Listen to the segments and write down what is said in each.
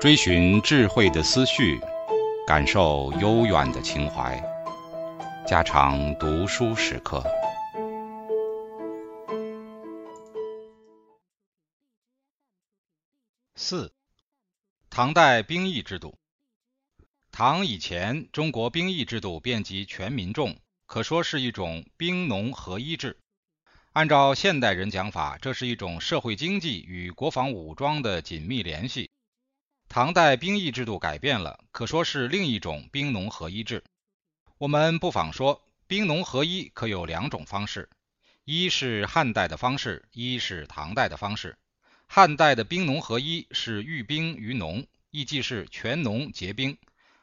追寻智慧的思绪，感受悠远的情怀。家常读书时刻。四，唐代兵役制度。唐以前，中国兵役制度遍及全民众，可说是一种兵农合一制。按照现代人讲法，这是一种社会经济与国防武装的紧密联系。唐代兵役制度改变了，可说是另一种兵农合一制。我们不妨说，兵农合一可有两种方式：一是汉代的方式，一是唐代的方式。汉代的兵农合一是寓兵于农，亦即是全农结兵，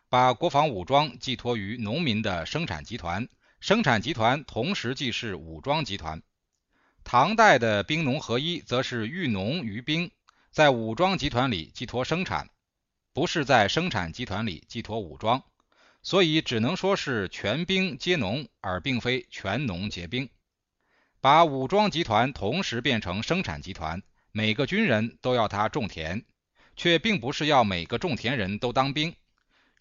把国防武装寄托于农民的生产集团，生产集团同时既是武装集团。唐代的兵农合一则是寓农于兵，在武装集团里寄托生产。不是在生产集团里寄托武装，所以只能说是全兵皆农，而并非全农皆兵。把武装集团同时变成生产集团，每个军人都要他种田，却并不是要每个种田人都当兵。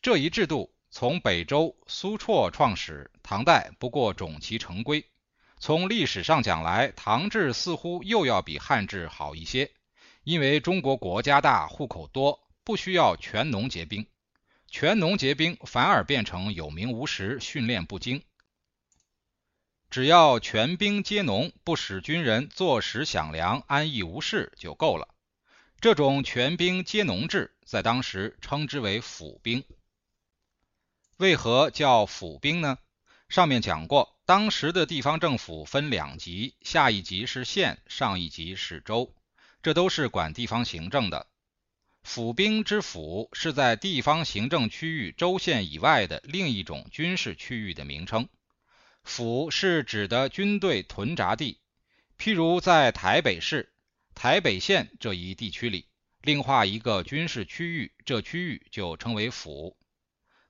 这一制度从北周苏绰创始，唐代不过种其成规。从历史上讲来，唐制似乎又要比汉制好一些，因为中国国家大，户口多。不需要全农结兵，全农结兵反而变成有名无实、训练不精。只要全兵皆农，不使军人坐食享粮、安逸无事就够了。这种全兵皆农制在当时称之为府兵。为何叫府兵呢？上面讲过，当时的地方政府分两级，下一级是县，上一级是州，这都是管地方行政的。府兵之府是在地方行政区域州县以外的另一种军事区域的名称。府是指的军队屯扎地，譬如在台北市、台北县这一地区里，另划一个军事区域，这区域就称为府。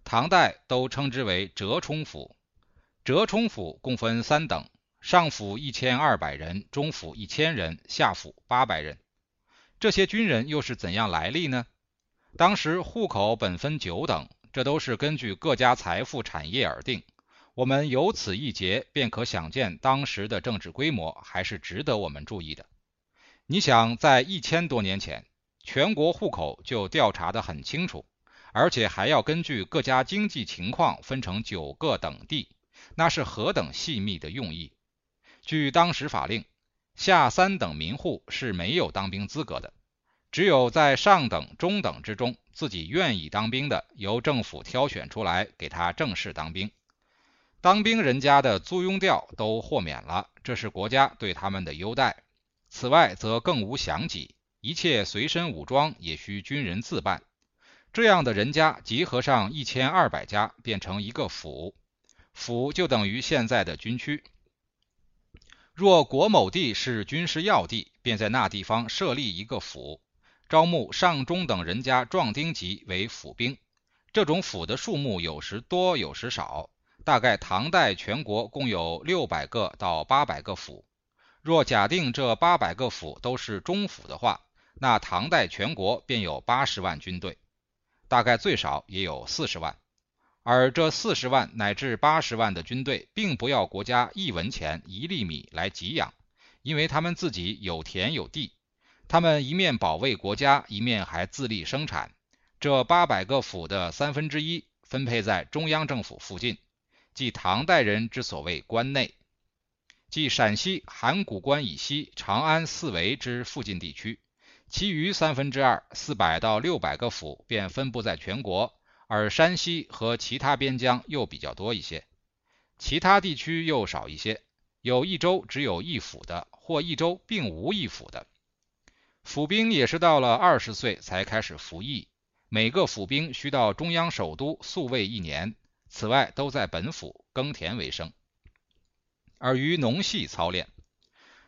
唐代都称之为折冲府。折冲府共分三等：上府一千二百人，中府一千人，下府八百人。这些军人又是怎样来历呢？当时户口本分九等，这都是根据各家财富产业而定。我们由此一节便可想见当时的政治规模还是值得我们注意的。你想，在一千多年前，全国户口就调查得很清楚，而且还要根据各家经济情况分成九个等地，那是何等细密的用意？据当时法令。下三等民户是没有当兵资格的，只有在上等、中等之中，自己愿意当兵的，由政府挑选出来给他正式当兵。当兵人家的租庸调都豁免了，这是国家对他们的优待。此外，则更无饷给，一切随身武装也需军人自办。这样的人家集合上一千二百家，变成一个府，府就等于现在的军区。若国某地是军事要地，便在那地方设立一个府，招募上中等人家壮丁级为府兵。这种府的数目有时多，有时少。大概唐代全国共有六百个到八百个府。若假定这八百个府都是中府的话，那唐代全国便有八十万军队，大概最少也有四十万。而这四十万乃至八十万的军队，并不要国家一文钱一粒米来给养，因为他们自己有田有地，他们一面保卫国家，一面还自立生产。这八百个府的三分之一分配在中央政府附近，即唐代人之所谓关内，即陕西函谷关以西、长安四围之附近地区。其余三分之二，四百到六百个府便分布在全国。而山西和其他边疆又比较多一些，其他地区又少一些，有一州只有一府的，或一州并无一府的。府兵也是到了二十岁才开始服役，每个府兵需到中央首都宿卫一年，此外都在本府耕田为生，而于农系操练。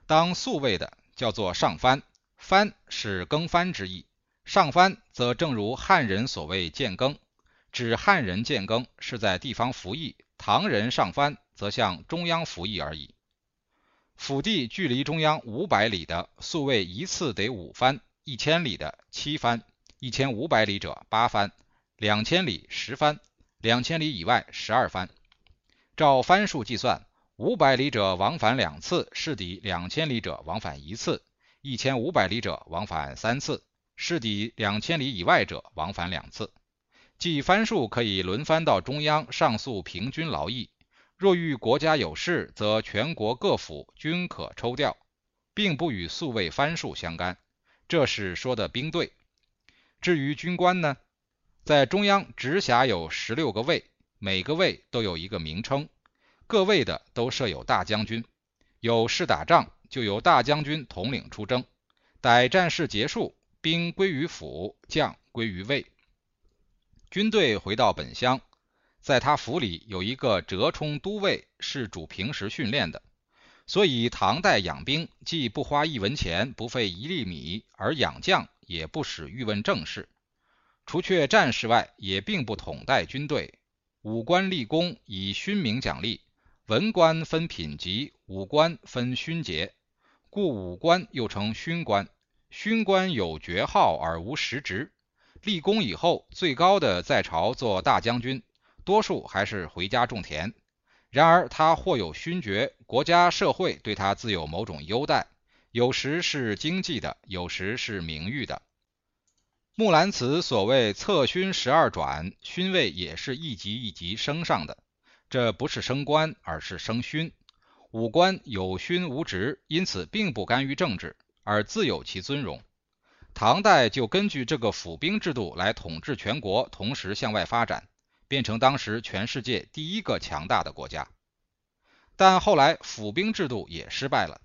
当宿卫的叫做上番，番是耕番之意，上番则正如汉人所谓建耕。指汉人建耕是在地方服役，唐人上番则向中央服役而已。府地距离中央五百里的宿卫一次得五番，一千里的七番，一千五百里者八番，两千里十番，两千里以外十二番。照番数计算，五百里者往返两次，是抵两千里者往返一次；一千五百里者往返三次，是抵两千里以外者往返两次。即番数可以轮番到中央上诉平均劳役。若遇国家有事，则全国各府均可抽调，并不与宿卫番数相干。这是说的兵队。至于军官呢，在中央直辖有十六个卫，每个卫都有一个名称，各卫的都设有大将军。有事打仗，就由大将军统领出征。待战事结束，兵归于府，将归于卫。军队回到本乡，在他府里有一个折冲都尉，是主平时训练的。所以唐代养兵，既不花一文钱，不费一粒米，而养将也不使欲问政事。除却战事外，也并不统带军队。武官立功，以勋名奖励；文官分品级，武官分勋节。故武官又称勋官。勋官有爵号而无实职。立功以后，最高的在朝做大将军，多数还是回家种田。然而他或有勋爵，国家社会对他自有某种优待，有时是经济的，有时是名誉的。木兰辞所谓策勋十二转，勋位也是一级一级升上的，这不是升官，而是升勋。武官有勋无职，因此并不干预政治，而自有其尊荣。唐代就根据这个府兵制度来统治全国，同时向外发展，变成当时全世界第一个强大的国家。但后来府兵制度也失败了，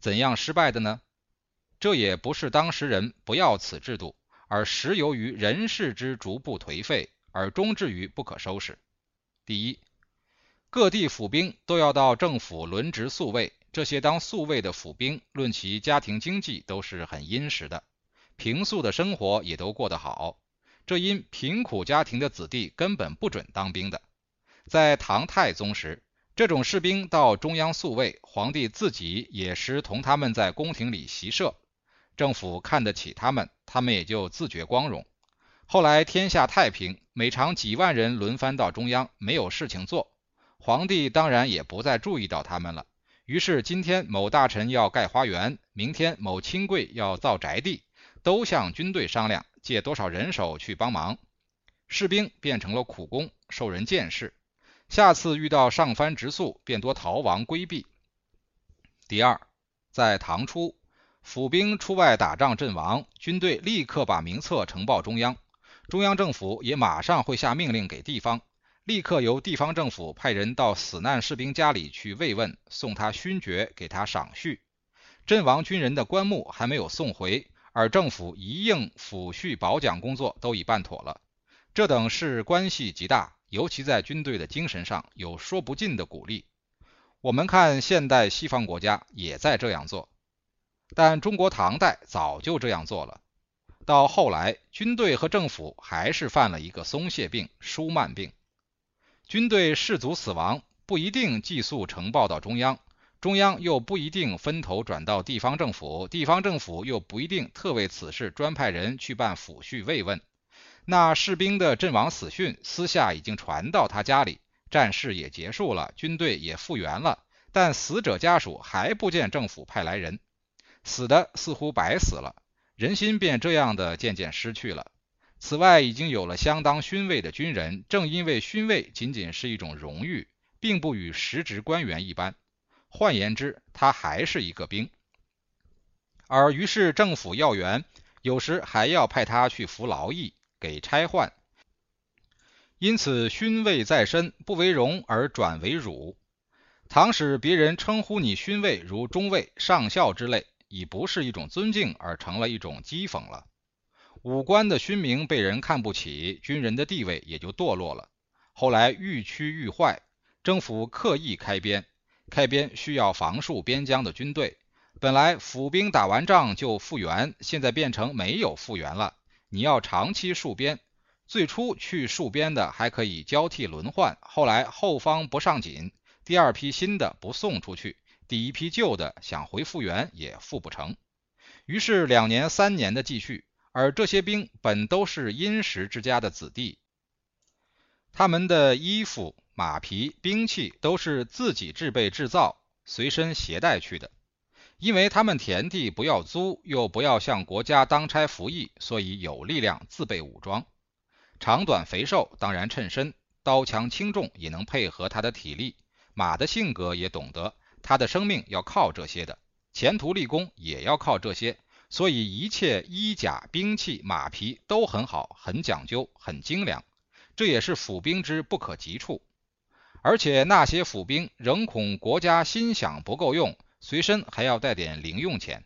怎样失败的呢？这也不是当时人不要此制度，而实由于人事之逐步颓废，而终至于不可收拾。第一，各地府兵都要到政府轮值宿卫，这些当宿卫的府兵，论其家庭经济都是很殷实的。平素的生活也都过得好，这因贫苦家庭的子弟根本不准当兵的。在唐太宗时，这种士兵到中央宿卫，皇帝自己也时同他们在宫廷里习射，政府看得起他们，他们也就自觉光荣。后来天下太平，每常几万人轮番到中央，没有事情做，皇帝当然也不再注意到他们了。于是今天某大臣要盖花园，明天某亲贵要造宅地。都向军队商量借多少人手去帮忙，士兵变成了苦工，受人监视。下次遇到上番直宿，便多逃亡规避。第二，在唐初，府兵出外打仗阵亡，军队立刻把名册呈报中央，中央政府也马上会下命令给地方，立刻由地方政府派人到死难士兵家里去慰问，送他勋爵，给他赏恤。阵亡军人的棺木还没有送回。而政府一应抚恤保奖工作都已办妥了，这等事关系极大，尤其在军队的精神上有说不尽的鼓励。我们看现代西方国家也在这样做，但中国唐代早就这样做了。到后来，军队和政府还是犯了一个松懈病——疏慢病。军队士卒死亡不一定寄宿呈报到中央。中央又不一定分头转到地方政府，地方政府又不一定特为此事专派人去办抚恤慰问。那士兵的阵亡死讯，私下已经传到他家里，战事也结束了，军队也复员了，但死者家属还不见政府派来人，死的似乎白死了，人心便这样的渐渐失去了。此外，已经有了相当勋位的军人，正因为勋位仅仅是一种荣誉，并不与实职官员一般。换言之，他还是一个兵，而于是政府要员有时还要派他去服劳役，给差换。因此，勋位在身，不为荣而转为辱。倘使别人称呼你勋位如中尉、上校之类，已不是一种尊敬，而成了一种讥讽了。武官的勋名被人看不起，军人的地位也就堕落了。后来愈趋愈坏，政府刻意开边。开边需要防戍边疆的军队，本来府兵打完仗就复员，现在变成没有复员了。你要长期戍边，最初去戍边的还可以交替轮换，后来后方不上紧，第二批新的不送出去，第一批旧的想回复员也复不成，于是两年三年的继续，而这些兵本都是殷实之家的子弟，他们的衣服、马匹、兵器都是自己制备制造，随身携带去的。因为他们田地不要租，又不要向国家当差服役，所以有力量自备武装。长短肥瘦当然称身，刀枪轻重也能配合他的体力。马的性格也懂得，他的生命要靠这些的，前途立功也要靠这些。所以一切衣甲、兵器、马匹都很好，很讲究，很精良。这也是府兵之不可及处。而且那些府兵仍恐国家薪饷不够用。随身还要带点零用钱。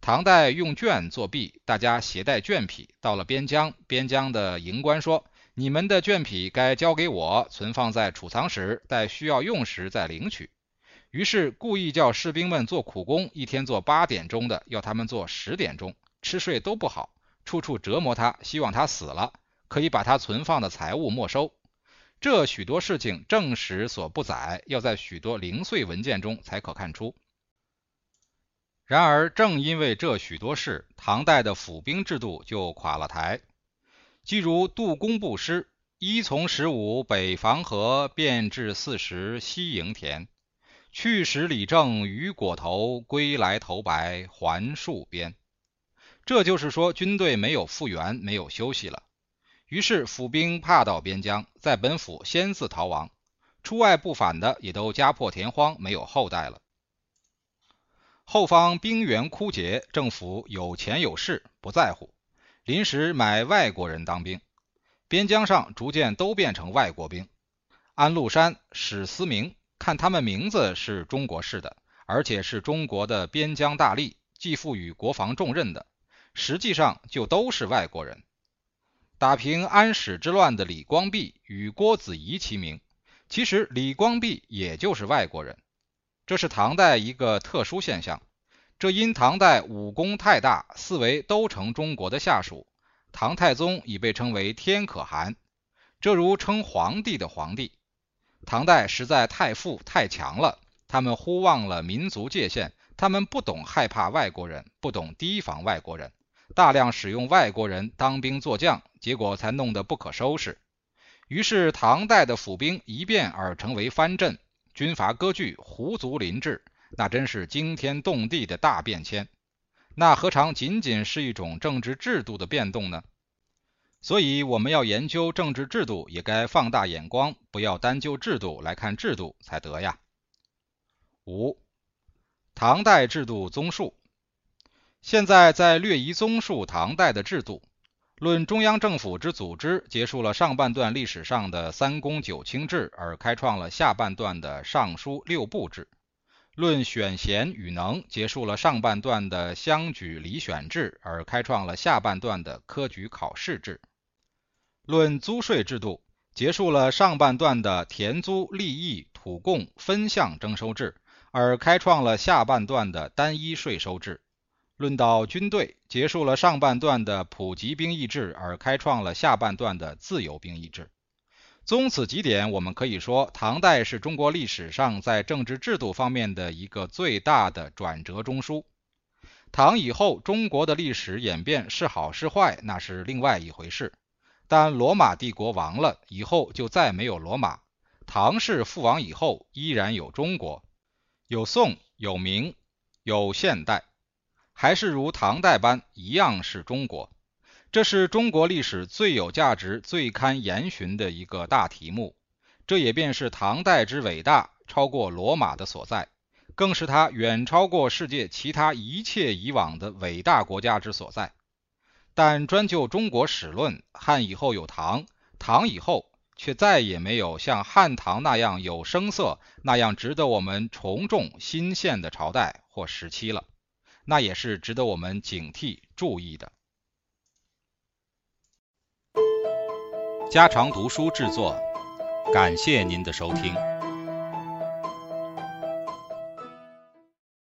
唐代用绢作币，大家携带绢匹到了边疆，边疆的营官说：“你们的绢匹该交给我，存放在储藏室，待需要用时再领取。”于是故意叫士兵们做苦工，一天做八点钟的，要他们做十点钟，吃睡都不好，处处折磨他，希望他死了，可以把他存放的财物没收。这许多事情正史所不载，要在许多零碎文件中才可看出。然而，正因为这许多事，唐代的府兵制度就垮了台。即如杜工部诗：“一从十五北防河，便至四十西营田。去时李正于裹头，归来头白还戍边。”这就是说，军队没有复员，没有休息了。于是府兵怕到边疆，在本府先自逃亡，出外不返的也都家破田荒，没有后代了。后方兵源枯竭，政府有钱有势不在乎，临时买外国人当兵，边疆上逐渐都变成外国兵。安禄山、史思明，看他们名字是中国式的，而且是中国的边疆大吏，既赋予国防重任的，实际上就都是外国人。打平安史之乱的李光弼与郭子仪齐名，其实李光弼也就是外国人。这是唐代一个特殊现象，这因唐代武功太大，四围都成中国的下属。唐太宗已被称为天可汗，这如称皇帝的皇帝。唐代实在太富太强了，他们忽忘了民族界限，他们不懂害怕外国人，不懂提防外国人，大量使用外国人当兵做将，结果才弄得不可收拾。于是唐代的府兵一变而成为藩镇。军阀割据，胡族林治，那真是惊天动地的大变迁。那何尝仅仅是一种政治制度的变动呢？所以，我们要研究政治制度，也该放大眼光，不要单就制度来看制度才得呀。五、唐代制度综述。现在再略一综述唐代的制度。论中央政府之组织，结束了上半段历史上的三公九卿制，而开创了下半段的尚书六部制；论选贤与能，结束了上半段的乡举里选制，而开创了下半段的科举考试制；论租税制度，结束了上半段的田租、利益、土贡、分项征收制，而开创了下半段的单一税收制。论到军队，结束了上半段的普及兵役制，而开创了下半段的自由兵役制。综此几点，我们可以说，唐代是中国历史上在政治制度方面的一个最大的转折中枢。唐以后，中国的历史演变是好是坏，那是另外一回事。但罗马帝国亡了以后，就再没有罗马。唐氏复亡以后，依然有中国，有宋，有明，有现代。还是如唐代般一样是中国，这是中国历史最有价值、最堪研寻的一个大题目。这也便是唐代之伟大，超过罗马的所在，更是它远超过世界其他一切以往的伟大国家之所在。但专就中国史论，汉以后有唐，唐以后却再也没有像汉唐那样有声色、那样值得我们重重、新献的朝代或时期了。那也是值得我们警惕、注意的。家常读书制作，感谢您的收听。